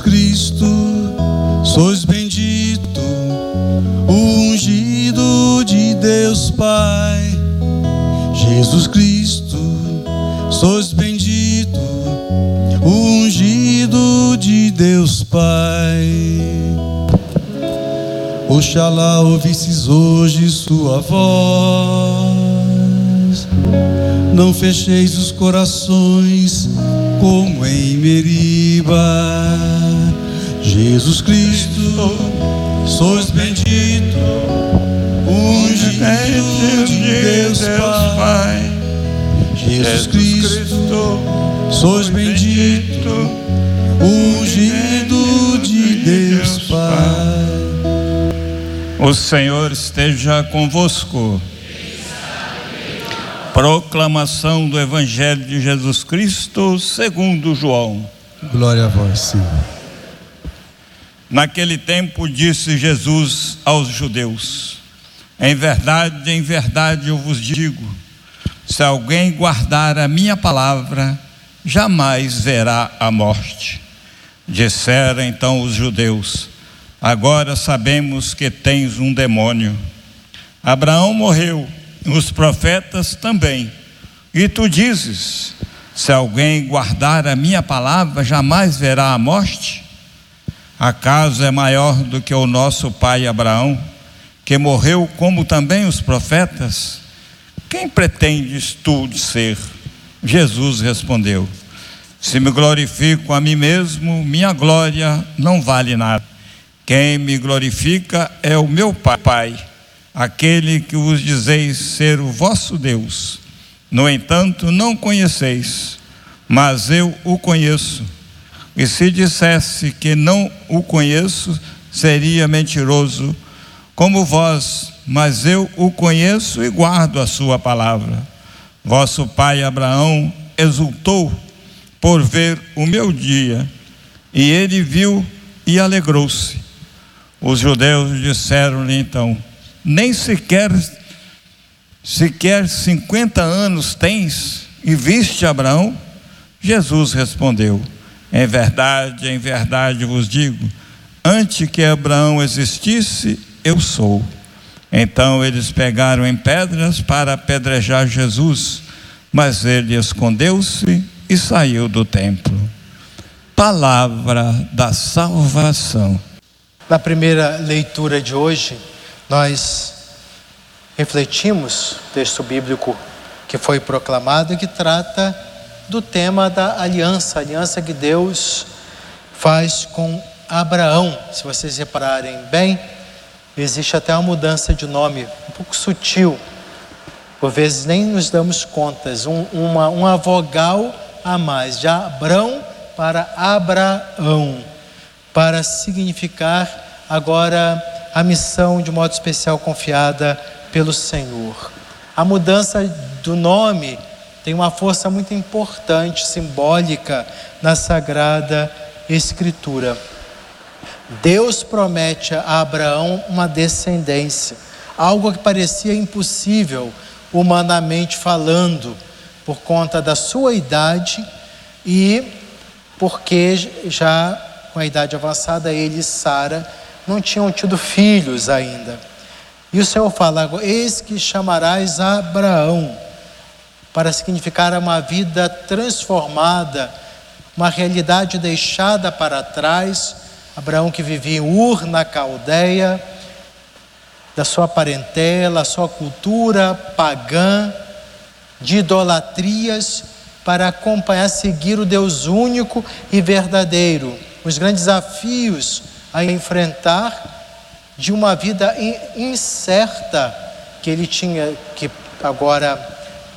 Jesus Cristo, sois bendito, ungido de Deus Pai. Jesus Cristo, sois bendito, ungido de Deus Pai. Oxalá ouvisses hoje sua voz, não fecheis os corações como em Meriba. Jesus Cristo, sois bendito, ungido de Deus Pai. Jesus Cristo, sois bendito, ungido de Deus Pai. O Senhor esteja convosco. Proclamação do Evangelho de Jesus Cristo segundo João. Glória a vós, Senhor. Naquele tempo disse Jesus aos judeus: Em verdade, em verdade eu vos digo, se alguém guardar a minha palavra, jamais verá a morte. Disseram então os judeus: Agora sabemos que tens um demônio. Abraão morreu, os profetas também. E tu dizes: Se alguém guardar a minha palavra, jamais verá a morte? Acaso é maior do que o nosso pai Abraão, que morreu como também os profetas? Quem pretendes tu ser? Jesus respondeu: Se me glorifico a mim mesmo, minha glória não vale nada. Quem me glorifica é o meu Pai, aquele que vos dizeis ser o vosso Deus. No entanto, não conheceis, mas eu o conheço. E se dissesse que não o conheço, seria mentiroso, como vós, mas eu o conheço e guardo a sua palavra. Vosso pai Abraão exultou por ver o meu dia, e ele viu e alegrou-se. Os judeus disseram-lhe então: Nem sequer sequer 50 anos tens e viste Abraão? Jesus respondeu: Em verdade, em verdade vos digo, antes que Abraão existisse, eu sou. Então eles pegaram em pedras para apedrejar Jesus, mas ele escondeu-se e saiu do templo. Palavra da salvação. Na primeira leitura de hoje, nós refletimos o texto bíblico que foi proclamado e que trata do tema da aliança, aliança que Deus faz com Abraão. Se vocês repararem bem, existe até uma mudança de nome, um pouco sutil. Por vezes nem nos damos contas, um, uma, uma vogal a mais, de Abrão para Abraão para significar agora a missão de modo especial confiada pelo Senhor. A mudança do nome tem uma força muito importante, simbólica na Sagrada Escritura. Deus promete a Abraão uma descendência, algo que parecia impossível humanamente falando, por conta da sua idade e porque já com a idade avançada, ele e Sara não tinham tido filhos ainda. E o Senhor fala: Eis que chamarás Abraão, para significar uma vida transformada, uma realidade deixada para trás. Abraão que vivia em Ur, na Caldeia, da sua parentela, sua cultura pagã, de idolatrias, para acompanhar, seguir o Deus único e verdadeiro os grandes desafios a enfrentar de uma vida incerta que ele tinha que agora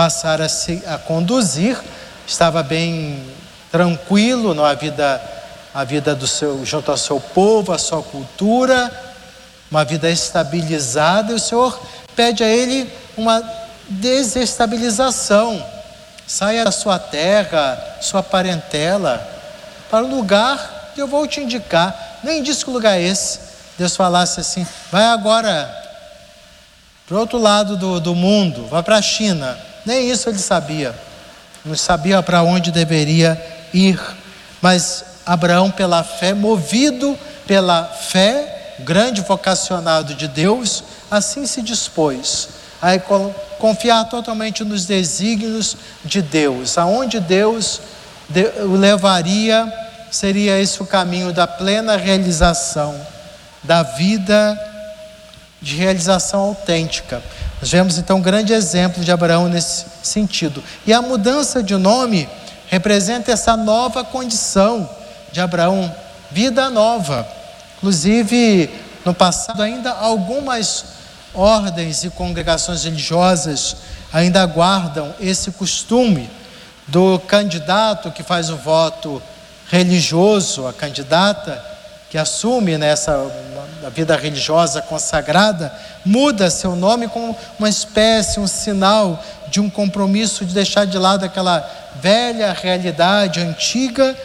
passar a, se, a conduzir. Estava bem tranquilo na vida, a vida do seu, junto ao seu povo, a sua cultura, uma vida estabilizada. E o Senhor pede a ele uma desestabilização. Saia da sua terra, sua parentela, para um lugar eu vou te indicar. Nem disse que lugar é esse. Deus falasse assim: vai agora para o outro lado do, do mundo, vai para a China. Nem isso ele sabia. Não sabia para onde deveria ir. Mas Abraão, pela fé, movido pela fé, grande vocacionado de Deus, assim se dispôs a confiar totalmente nos desígnios de Deus. Aonde Deus o levaria, seria esse o caminho da plena realização, da vida de realização autêntica. Nós vemos então um grande exemplo de Abraão nesse sentido. E a mudança de nome representa essa nova condição de Abraão, vida nova. Inclusive, no passado, ainda algumas ordens e congregações religiosas ainda guardam esse costume do candidato que faz o voto religioso, a candidata que assume nessa vida religiosa consagrada, muda seu nome como uma espécie, um sinal de um compromisso de deixar de lado aquela velha realidade antiga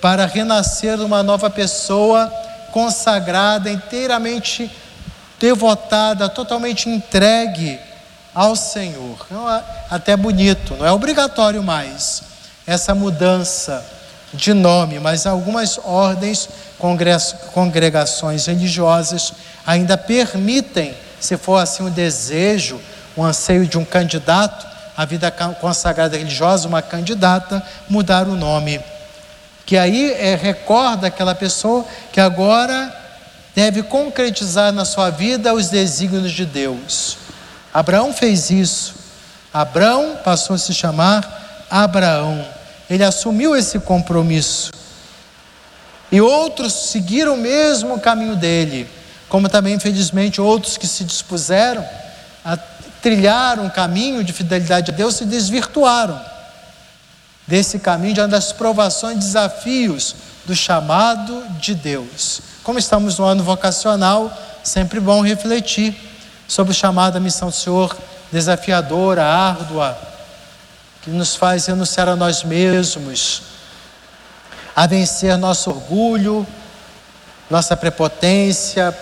para renascer uma nova pessoa consagrada, inteiramente devotada, totalmente entregue ao Senhor. É até bonito, não é obrigatório mais essa mudança de nome, mas algumas ordens, congregações religiosas ainda permitem, se for assim um desejo, um anseio de um candidato à vida consagrada religiosa, uma candidata, mudar o nome. Que aí é, recorda aquela pessoa que agora deve concretizar na sua vida os desígnios de Deus. Abraão fez isso. Abraão passou a se chamar Abraão. Ele assumiu esse compromisso. E outros seguiram o mesmo caminho dele, como também, infelizmente, outros que se dispuseram a trilhar um caminho de fidelidade a Deus se desvirtuaram desse caminho diante das provações e desafios do chamado de Deus. Como estamos no ano vocacional, sempre bom refletir sobre o chamado à missão do Senhor, desafiadora, árdua, que nos faz renunciar a nós mesmos, a vencer nosso orgulho, nossa prepotência,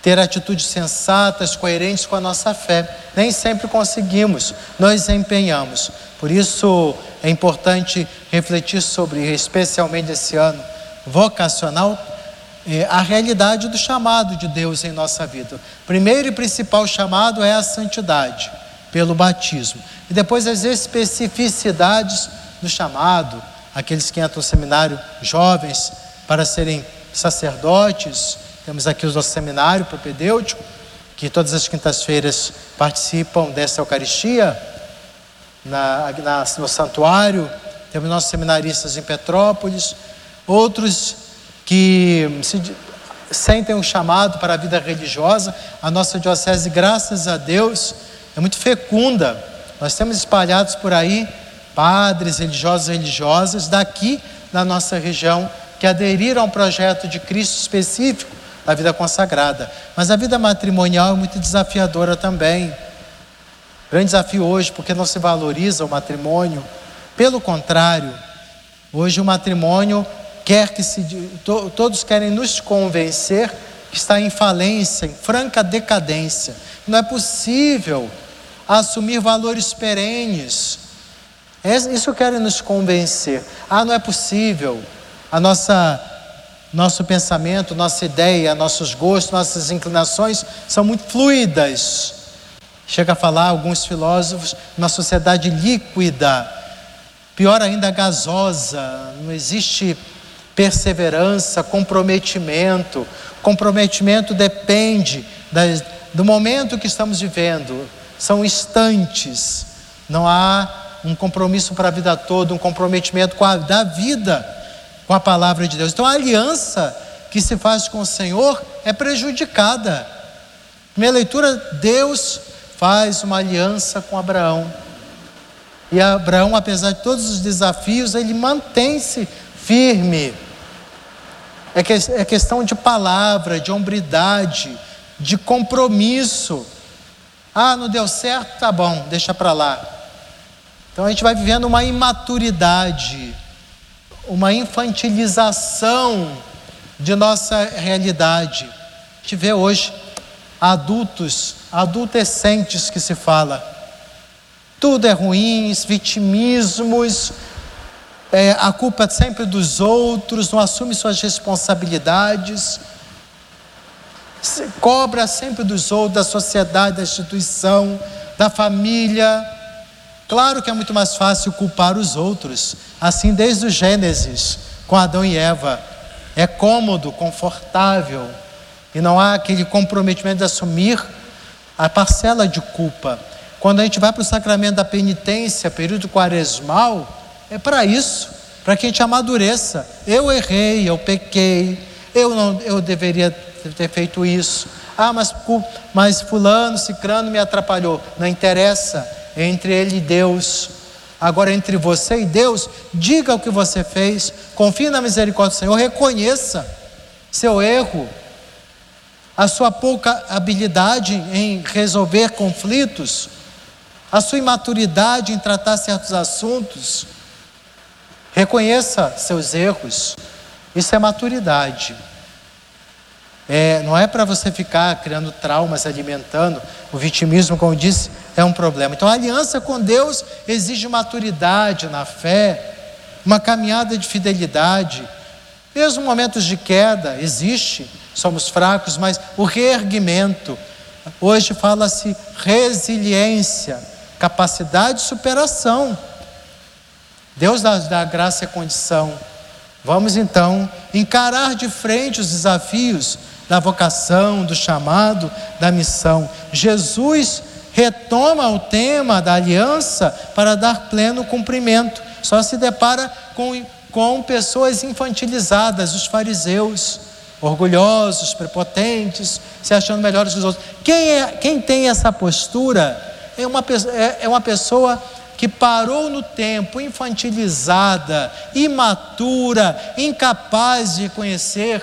ter atitudes sensatas, coerentes com a nossa fé. Nem sempre conseguimos, nós empenhamos. Por isso é importante refletir sobre, especialmente esse ano vocacional, é, a realidade do chamado de Deus em nossa vida. Primeiro e principal chamado é a santidade, pelo batismo. E depois as especificidades do chamado, aqueles que entram no seminário jovens para serem sacerdotes. Temos aqui o nosso seminário propedêutico, que todas as quintas-feiras participam dessa Eucaristia na, na, no santuário. Temos nossos seminaristas em Petrópolis, outros que se, sentem um chamado para a vida religiosa. A nossa diocese, graças a Deus, é muito fecunda. Nós temos espalhados por aí padres, religiosos e religiosas daqui da nossa região que aderiram a um projeto de Cristo específico da vida consagrada. Mas a vida matrimonial é muito desafiadora também. Grande desafio hoje, porque não se valoriza o matrimônio. Pelo contrário, hoje o matrimônio quer que se to, todos querem nos convencer que está em falência, em franca decadência. Não é possível assumir valores perenes. É, isso querem nos convencer. Ah, não é possível. A nossa nosso pensamento, nossa ideia, nossos gostos, nossas inclinações são muito fluidas. Chega a falar alguns filósofos, uma sociedade líquida, pior ainda gasosa, não existe perseverança, comprometimento. Comprometimento depende das, do momento que estamos vivendo, são instantes, não há um compromisso para a vida toda, um comprometimento com a da vida, com a palavra de Deus. Então a aliança que se faz com o Senhor é prejudicada. Minha leitura, Deus faz uma aliança com Abraão. E Abraão, apesar de todos os desafios, ele mantém-se firme. É, que, é questão de palavra, de hombridade, de compromisso. Ah, não deu certo? Tá bom, deixa para lá. Então a gente vai vivendo uma imaturidade, uma infantilização de nossa realidade. A gente vê hoje adultos, adolescentes que se fala. Tudo é ruim, vitimismos, é, a culpa é sempre dos outros, não assume suas responsabilidades, cobra sempre dos outros, da sociedade, da instituição, da família. Claro que é muito mais fácil culpar os outros, assim desde o Gênesis, com Adão e Eva. É cômodo, confortável, e não há aquele comprometimento de assumir a parcela de culpa. Quando a gente vai para o sacramento da penitência, período quaresmal, é para isso, para que a gente amadureça. Eu errei, eu pequei, eu não, eu deveria ter feito isso. Ah, mas, mas fulano, cicrano me atrapalhou. Não interessa, entre ele e Deus. Agora, entre você e Deus, diga o que você fez, confie na misericórdia do Senhor, reconheça seu erro, a sua pouca habilidade em resolver conflitos, a sua imaturidade em tratar certos assuntos. Reconheça seus erros, isso é maturidade. É, não é para você ficar criando traumas, alimentando. O vitimismo, como eu disse, é um problema. Então, a aliança com Deus exige maturidade na fé, uma caminhada de fidelidade. Mesmo momentos de queda, existe, somos fracos, mas o reerguimento. Hoje fala-se resiliência, capacidade de superação. Deus dá, dá graça e condição. Vamos então encarar de frente os desafios da vocação, do chamado, da missão. Jesus retoma o tema da aliança para dar pleno cumprimento. Só se depara com, com pessoas infantilizadas, os fariseus, orgulhosos, prepotentes, se achando melhores que os outros. Quem, é, quem tem essa postura é uma, é, é uma pessoa que parou no tempo, infantilizada, imatura, incapaz de conhecer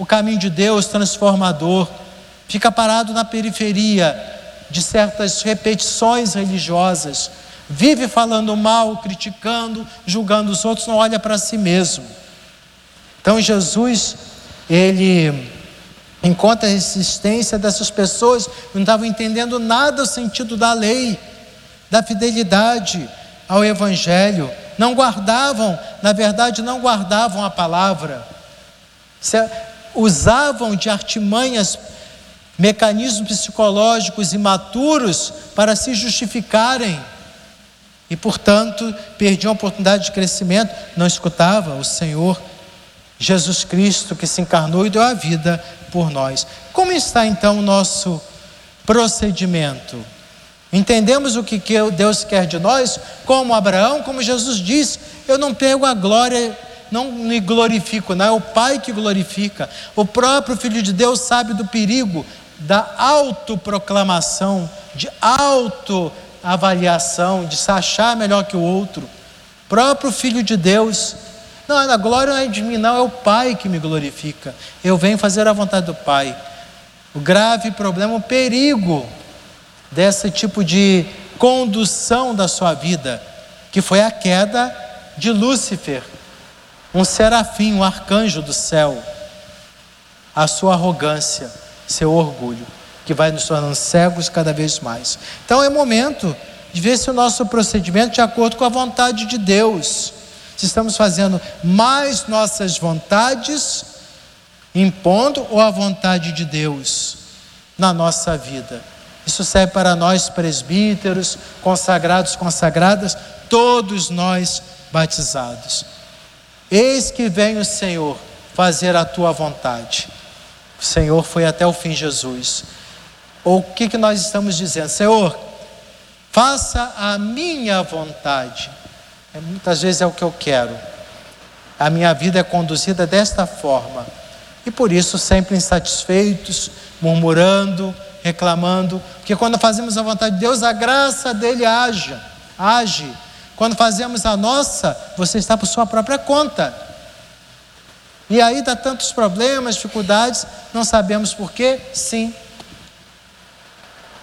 o caminho de Deus transformador, fica parado na periferia de certas repetições religiosas, vive falando mal, criticando, julgando os outros, não olha para si mesmo. Então Jesus, ele encontra a resistência dessas pessoas, não estavam entendendo nada o sentido da lei, da fidelidade ao Evangelho, não guardavam, na verdade, não guardavam a palavra usavam de artimanhas, mecanismos psicológicos imaturos para se justificarem e, portanto, perdiam a oportunidade de crescimento, não escutava o Senhor Jesus Cristo que se encarnou e deu a vida por nós. Como está então o nosso procedimento? Entendemos o que Deus quer de nós, como Abraão, como Jesus disse: Eu não pego a glória não me glorifico, não é o Pai que glorifica. O próprio Filho de Deus sabe do perigo da autoproclamação, de autoavaliação, de se achar melhor que o outro. O próprio Filho de Deus. Não, a glória não é de mim, não, é o Pai que me glorifica. Eu venho fazer a vontade do Pai. O grave problema, o perigo desse tipo de condução da sua vida, que foi a queda de Lúcifer um serafim, um arcanjo do céu, a sua arrogância, seu orgulho, que vai nos tornando cegos cada vez mais. Então é momento de ver se o nosso procedimento é de acordo com a vontade de Deus. Se estamos fazendo mais nossas vontades, impondo ou a vontade de Deus na nossa vida. Isso serve para nós presbíteros, consagrados, consagradas, todos nós batizados. Eis que vem o Senhor fazer a tua vontade. O Senhor foi até o fim, Jesus. Ou o que, que nós estamos dizendo? Senhor, faça a minha vontade. É, muitas vezes é o que eu quero. A minha vida é conduzida desta forma. E por isso sempre insatisfeitos, murmurando, reclamando. Porque quando fazemos a vontade de Deus, a graça dele age. age quando fazemos a nossa, você está por sua própria conta. E aí dá tantos problemas, dificuldades, não sabemos por quê? Sim.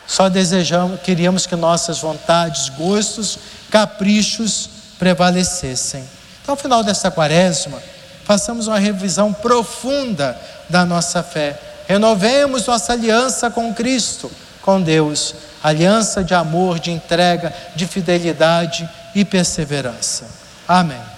Só desejamos, queríamos que nossas vontades, gostos, caprichos prevalecessem. Então, ao final desta quaresma, façamos uma revisão profunda da nossa fé. Renovemos nossa aliança com Cristo, com Deus, aliança de amor, de entrega, de fidelidade e perseverança. Amém.